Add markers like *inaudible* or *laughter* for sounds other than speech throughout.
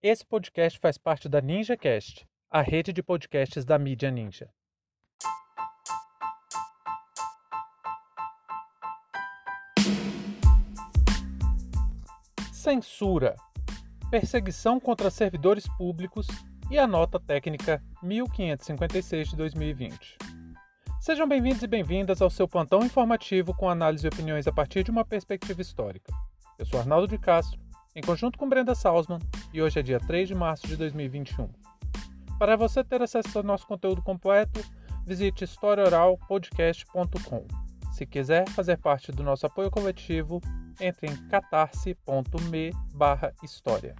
Esse podcast faz parte da NinjaCast, a rede de podcasts da mídia Ninja. Censura, perseguição contra servidores públicos e a nota técnica 1556 de 2020. Sejam bem-vindos e bem-vindas ao seu plantão informativo com análise e opiniões a partir de uma perspectiva histórica. Eu sou Arnaldo de Castro, em conjunto com Brenda Salzman, e hoje é dia 3 de março de 2021. Para você ter acesso ao nosso conteúdo completo, visite historiaoralpodcast.com. Se quiser fazer parte do nosso apoio coletivo, entre em catarse.me história.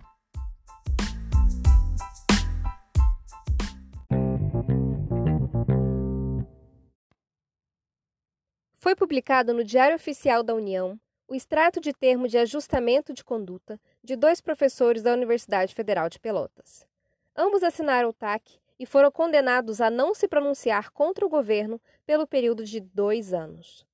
Foi publicado no Diário Oficial da União o extrato de termo de ajustamento de conduta de dois professores da Universidade Federal de Pelotas. Ambos assinaram o TAC e foram condenados a não se pronunciar contra o governo pelo período de dois anos.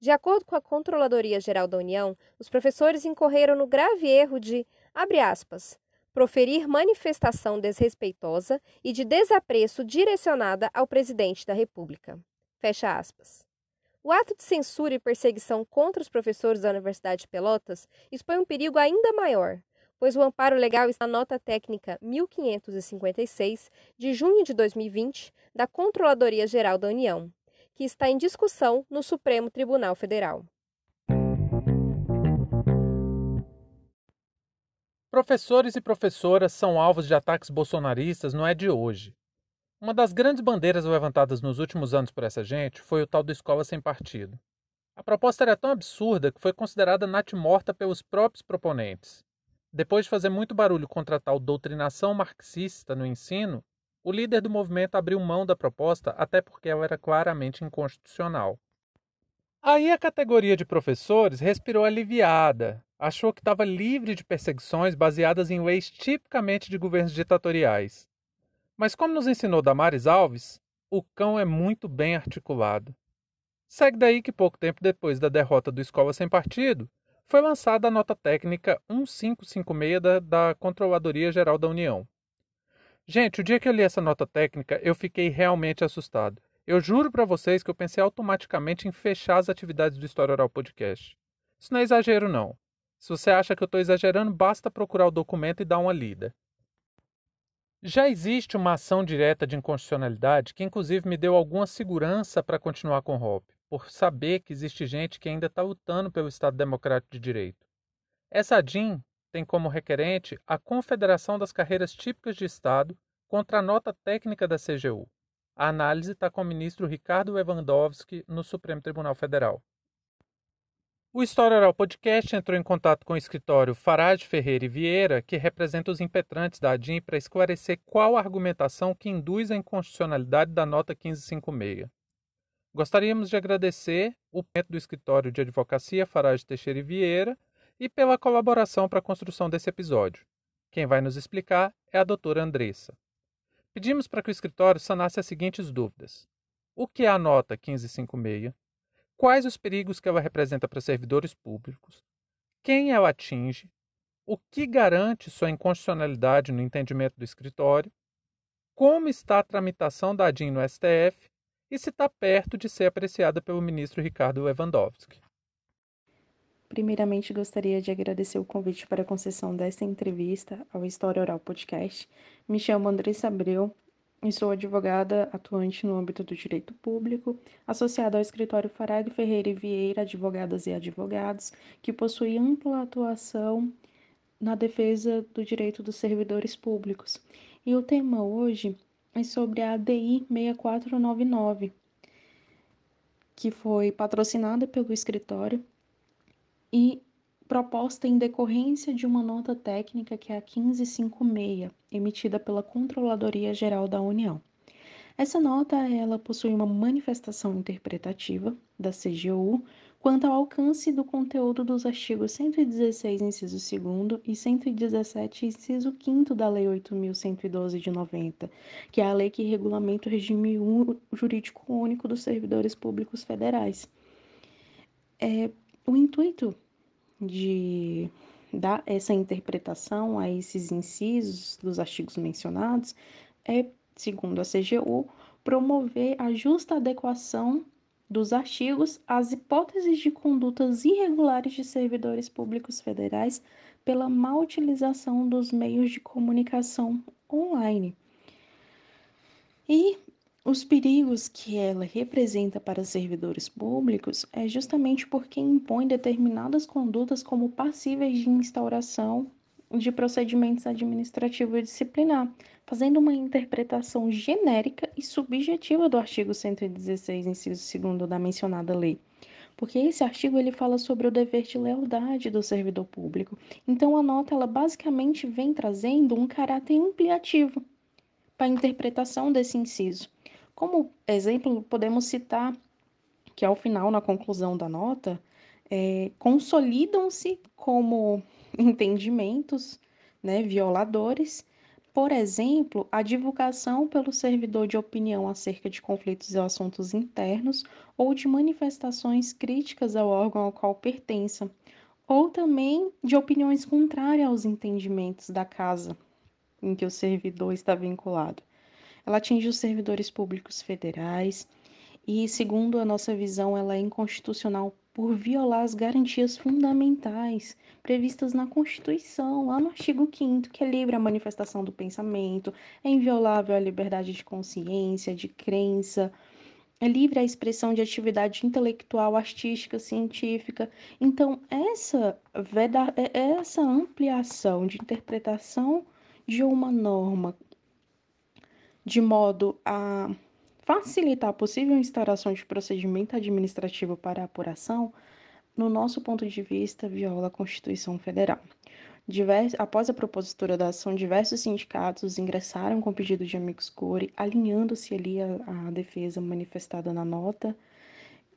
De acordo com a Controladoria Geral da União, os professores incorreram no grave erro de, abre aspas, proferir manifestação desrespeitosa e de desapreço direcionada ao presidente da República. Fecha aspas. O ato de censura e perseguição contra os professores da Universidade de Pelotas expõe um perigo ainda maior, pois o amparo legal está na nota técnica 1556 de junho de 2020 da Controladoria Geral da União, que está em discussão no Supremo Tribunal Federal. Professores e professoras são alvos de ataques bolsonaristas não é de hoje. Uma das grandes bandeiras levantadas nos últimos anos por essa gente foi o tal do escola sem partido. A proposta era tão absurda que foi considerada natimorta pelos próprios proponentes. Depois de fazer muito barulho contra a tal doutrinação marxista no ensino, o líder do movimento abriu mão da proposta até porque ela era claramente inconstitucional. Aí a categoria de professores respirou aliviada, achou que estava livre de perseguições baseadas em leis tipicamente de governos ditatoriais. Mas como nos ensinou Damares Alves, o cão é muito bem articulado. Segue daí que pouco tempo depois da derrota do Escola Sem Partido, foi lançada a nota técnica 1556 da, da Controladoria Geral da União. Gente, o dia que eu li essa nota técnica, eu fiquei realmente assustado. Eu juro para vocês que eu pensei automaticamente em fechar as atividades do História Oral Podcast. Isso não é exagero, não. Se você acha que eu estou exagerando, basta procurar o documento e dar uma lida. Já existe uma ação direta de inconstitucionalidade que, inclusive, me deu alguma segurança para continuar com o ROP, por saber que existe gente que ainda está lutando pelo Estado Democrático de Direito. Essa DIN tem como requerente a Confederação das Carreiras Típicas de Estado contra a nota técnica da CGU. A análise está com o ministro Ricardo Lewandowski no Supremo Tribunal Federal. O História Oral Podcast entrou em contato com o escritório Farage Ferreira e Vieira, que representa os impetrantes da ADIM, para esclarecer qual a argumentação que induz a inconstitucionalidade da nota 1556. Gostaríamos de agradecer o do escritório de advocacia Farage Teixeira e Vieira e pela colaboração para a construção desse episódio. Quem vai nos explicar é a doutora Andressa. Pedimos para que o escritório sanasse as seguintes dúvidas. O que é a nota 1556? Quais os perigos que ela representa para servidores públicos, quem ela atinge, o que garante sua inconstitucionalidade no entendimento do escritório, como está a tramitação da ADIM no STF e se está perto de ser apreciada pelo ministro Ricardo Lewandowski. Primeiramente, gostaria de agradecer o convite para a concessão desta entrevista ao História Oral Podcast. Me chamo Andressa Abreu, e sou advogada atuante no âmbito do direito público, associada ao escritório Farag Ferreira e Vieira Advogadas e Advogados, que possui ampla atuação na defesa do direito dos servidores públicos. E o tema hoje é sobre a ADI 6499, que foi patrocinada pelo escritório e proposta em decorrência de uma nota técnica que é a 1556, emitida pela Controladoria Geral da União. Essa nota ela possui uma manifestação interpretativa da CGU quanto ao alcance do conteúdo dos artigos 116, inciso 2 e 117, inciso 5 da Lei 8.112 de 90, que é a lei que regulamenta o regime jurídico único dos servidores públicos federais. É, o intuito de dar essa interpretação a esses incisos dos artigos mencionados é, segundo a CGU, promover a justa adequação dos artigos às hipóteses de condutas irregulares de servidores públicos federais pela má utilização dos meios de comunicação online. E os perigos que ela representa para servidores públicos é justamente porque impõe determinadas condutas como passíveis de instauração de procedimentos administrativo e disciplinar, fazendo uma interpretação genérica e subjetiva do artigo 116, inciso 2 da mencionada lei. Porque esse artigo ele fala sobre o dever de lealdade do servidor público. Então a nota ela basicamente vem trazendo um caráter ampliativo para a interpretação desse inciso. Como exemplo, podemos citar que ao final, na conclusão da nota, é, consolidam-se como *laughs* entendimentos né, violadores, por exemplo, a divulgação pelo servidor de opinião acerca de conflitos ou assuntos internos ou de manifestações críticas ao órgão ao qual pertença, ou também de opiniões contrárias aos entendimentos da casa em que o servidor está vinculado. Ela atinge os servidores públicos federais e, segundo a nossa visão, ela é inconstitucional por violar as garantias fundamentais previstas na Constituição, lá no artigo 5 que é livre a manifestação do pensamento, é inviolável a liberdade de consciência, de crença, é livre a expressão de atividade intelectual, artística, científica. Então, essa, é, essa ampliação de interpretação de uma norma de modo a facilitar a possível instauração de procedimento administrativo para apuração, no nosso ponto de vista, viola a Constituição Federal. Divers, após a propositura da ação, diversos sindicatos ingressaram com pedido de amicus curiae, alinhando-se ali a defesa manifestada na nota,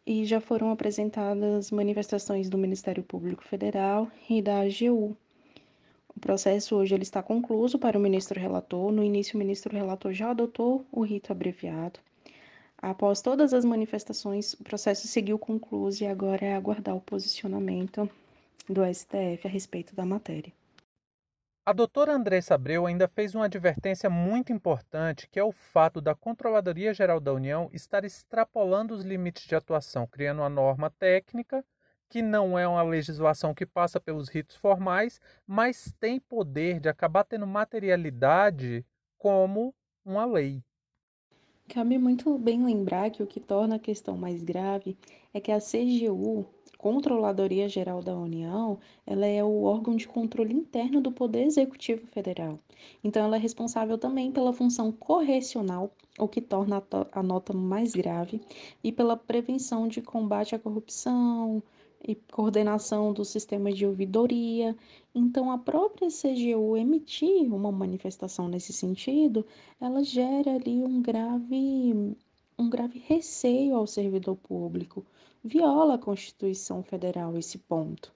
e já foram apresentadas manifestações do Ministério Público Federal e da AGU, o processo hoje ele está concluído para o ministro relator. No início, o ministro relator já adotou o rito abreviado. Após todas as manifestações, o processo seguiu concluído e agora é aguardar o posicionamento do STF a respeito da matéria. A doutora Andressa Abreu ainda fez uma advertência muito importante, que é o fato da Controladoria Geral da União estar extrapolando os limites de atuação, criando uma norma técnica que não é uma legislação que passa pelos ritos formais, mas tem poder de acabar tendo materialidade como uma lei. Cabe muito bem lembrar que o que torna a questão mais grave é que a CGU, Controladoria Geral da União, ela é o órgão de controle interno do Poder Executivo Federal. Então, ela é responsável também pela função correcional, o que torna a nota mais grave, e pela prevenção de combate à corrupção, e coordenação do sistema de ouvidoria. Então, a própria CGU emitir uma manifestação nesse sentido, ela gera ali um grave, um grave receio ao servidor público. Viola a Constituição Federal esse ponto.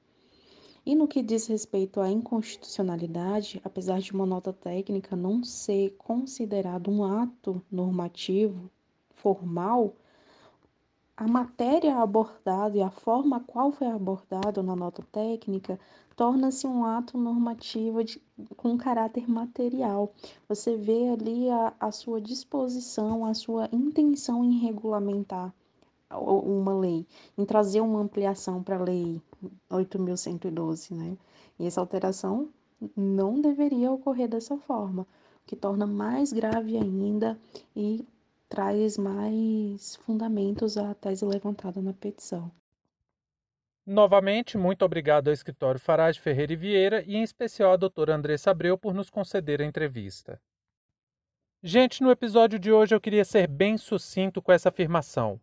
E no que diz respeito à inconstitucionalidade, apesar de uma nota técnica não ser considerado um ato normativo formal, a matéria abordada e a forma qual foi abordado na nota técnica torna-se um ato normativo de, com caráter material. Você vê ali a, a sua disposição, a sua intenção em regulamentar uma lei, em trazer uma ampliação para a lei 8.112, né? E essa alteração não deveria ocorrer dessa forma, o que torna mais grave ainda e traz mais fundamentos à tese levantada na petição. Novamente, muito obrigado ao escritório Farage Ferreira e Vieira e em especial à doutora Andressa Abreu por nos conceder a entrevista. Gente, no episódio de hoje eu queria ser bem sucinto com essa afirmação.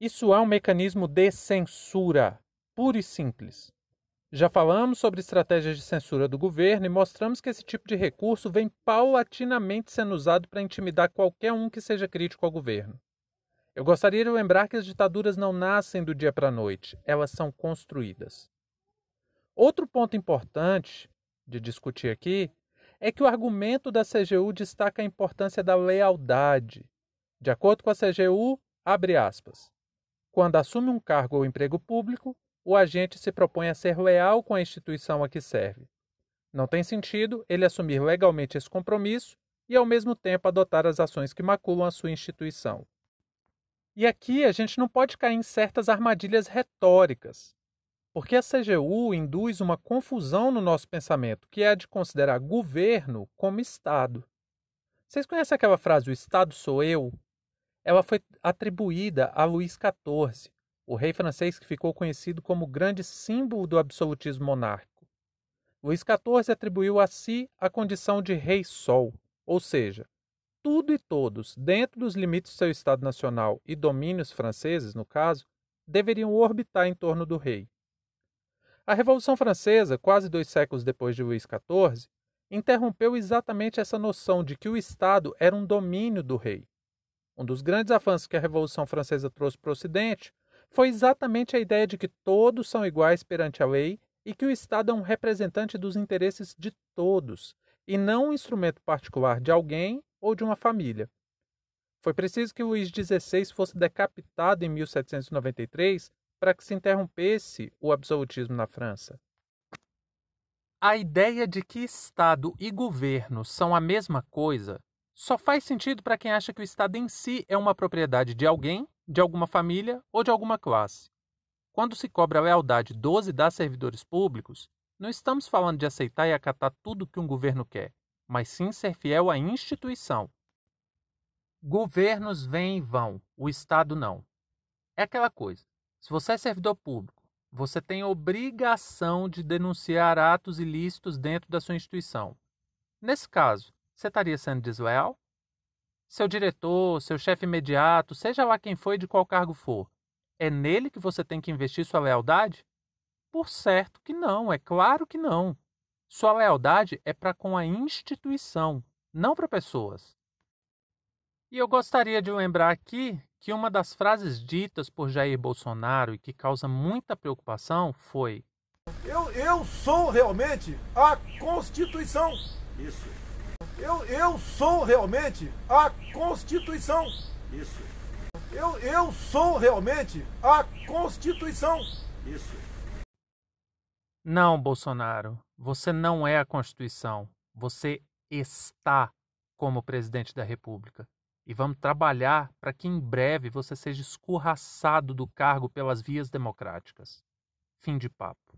Isso é um mecanismo de censura, puro e simples. Já falamos sobre estratégias de censura do governo e mostramos que esse tipo de recurso vem paulatinamente sendo usado para intimidar qualquer um que seja crítico ao governo. Eu gostaria de lembrar que as ditaduras não nascem do dia para a noite, elas são construídas. Outro ponto importante de discutir aqui é que o argumento da CGU destaca a importância da lealdade. De acordo com a CGU, abre aspas, quando assume um cargo ou emprego público, o agente se propõe a ser leal com a instituição a que serve. Não tem sentido ele assumir legalmente esse compromisso e, ao mesmo tempo, adotar as ações que maculam a sua instituição. E aqui a gente não pode cair em certas armadilhas retóricas, porque a CGU induz uma confusão no nosso pensamento, que é a de considerar governo como Estado. Vocês conhecem aquela frase, o Estado sou eu? Ela foi atribuída a Luís XIV, o rei francês que ficou conhecido como grande símbolo do absolutismo monárquico. Luís XIV atribuiu a si a condição de rei-sol, ou seja, tudo e todos, dentro dos limites do seu Estado Nacional e domínios franceses, no caso, deveriam orbitar em torno do rei. A Revolução Francesa, quase dois séculos depois de Luís XIV, interrompeu exatamente essa noção de que o Estado era um domínio do rei. Um dos grandes avanços que a Revolução Francesa trouxe para o Ocidente foi exatamente a ideia de que todos são iguais perante a lei e que o Estado é um representante dos interesses de todos, e não um instrumento particular de alguém ou de uma família. Foi preciso que Luís XVI fosse decapitado em 1793 para que se interrompesse o absolutismo na França. A ideia de que Estado e governo são a mesma coisa só faz sentido para quem acha que o Estado em si é uma propriedade de alguém, de alguma família ou de alguma classe. Quando se cobra a lealdade dos e das servidores públicos, não estamos falando de aceitar e acatar tudo que um governo quer mas sim ser fiel à instituição. Governos vêm e vão, o Estado não. É aquela coisa. Se você é servidor público, você tem obrigação de denunciar atos ilícitos dentro da sua instituição. Nesse caso, você estaria sendo desleal? Seu diretor, seu chefe imediato, seja lá quem foi de qual cargo for, é nele que você tem que investir sua lealdade? Por certo que não, é claro que não. Sua lealdade é para com a instituição, não para pessoas. E eu gostaria de lembrar aqui que uma das frases ditas por Jair Bolsonaro e que causa muita preocupação foi: Eu, eu sou realmente a Constituição. Isso. Eu, eu sou realmente a Constituição. Isso. Eu, eu sou realmente a Constituição. Isso. Não, Bolsonaro, você não é a Constituição. Você está como presidente da República. E vamos trabalhar para que em breve você seja escorraçado do cargo pelas vias democráticas. Fim de papo.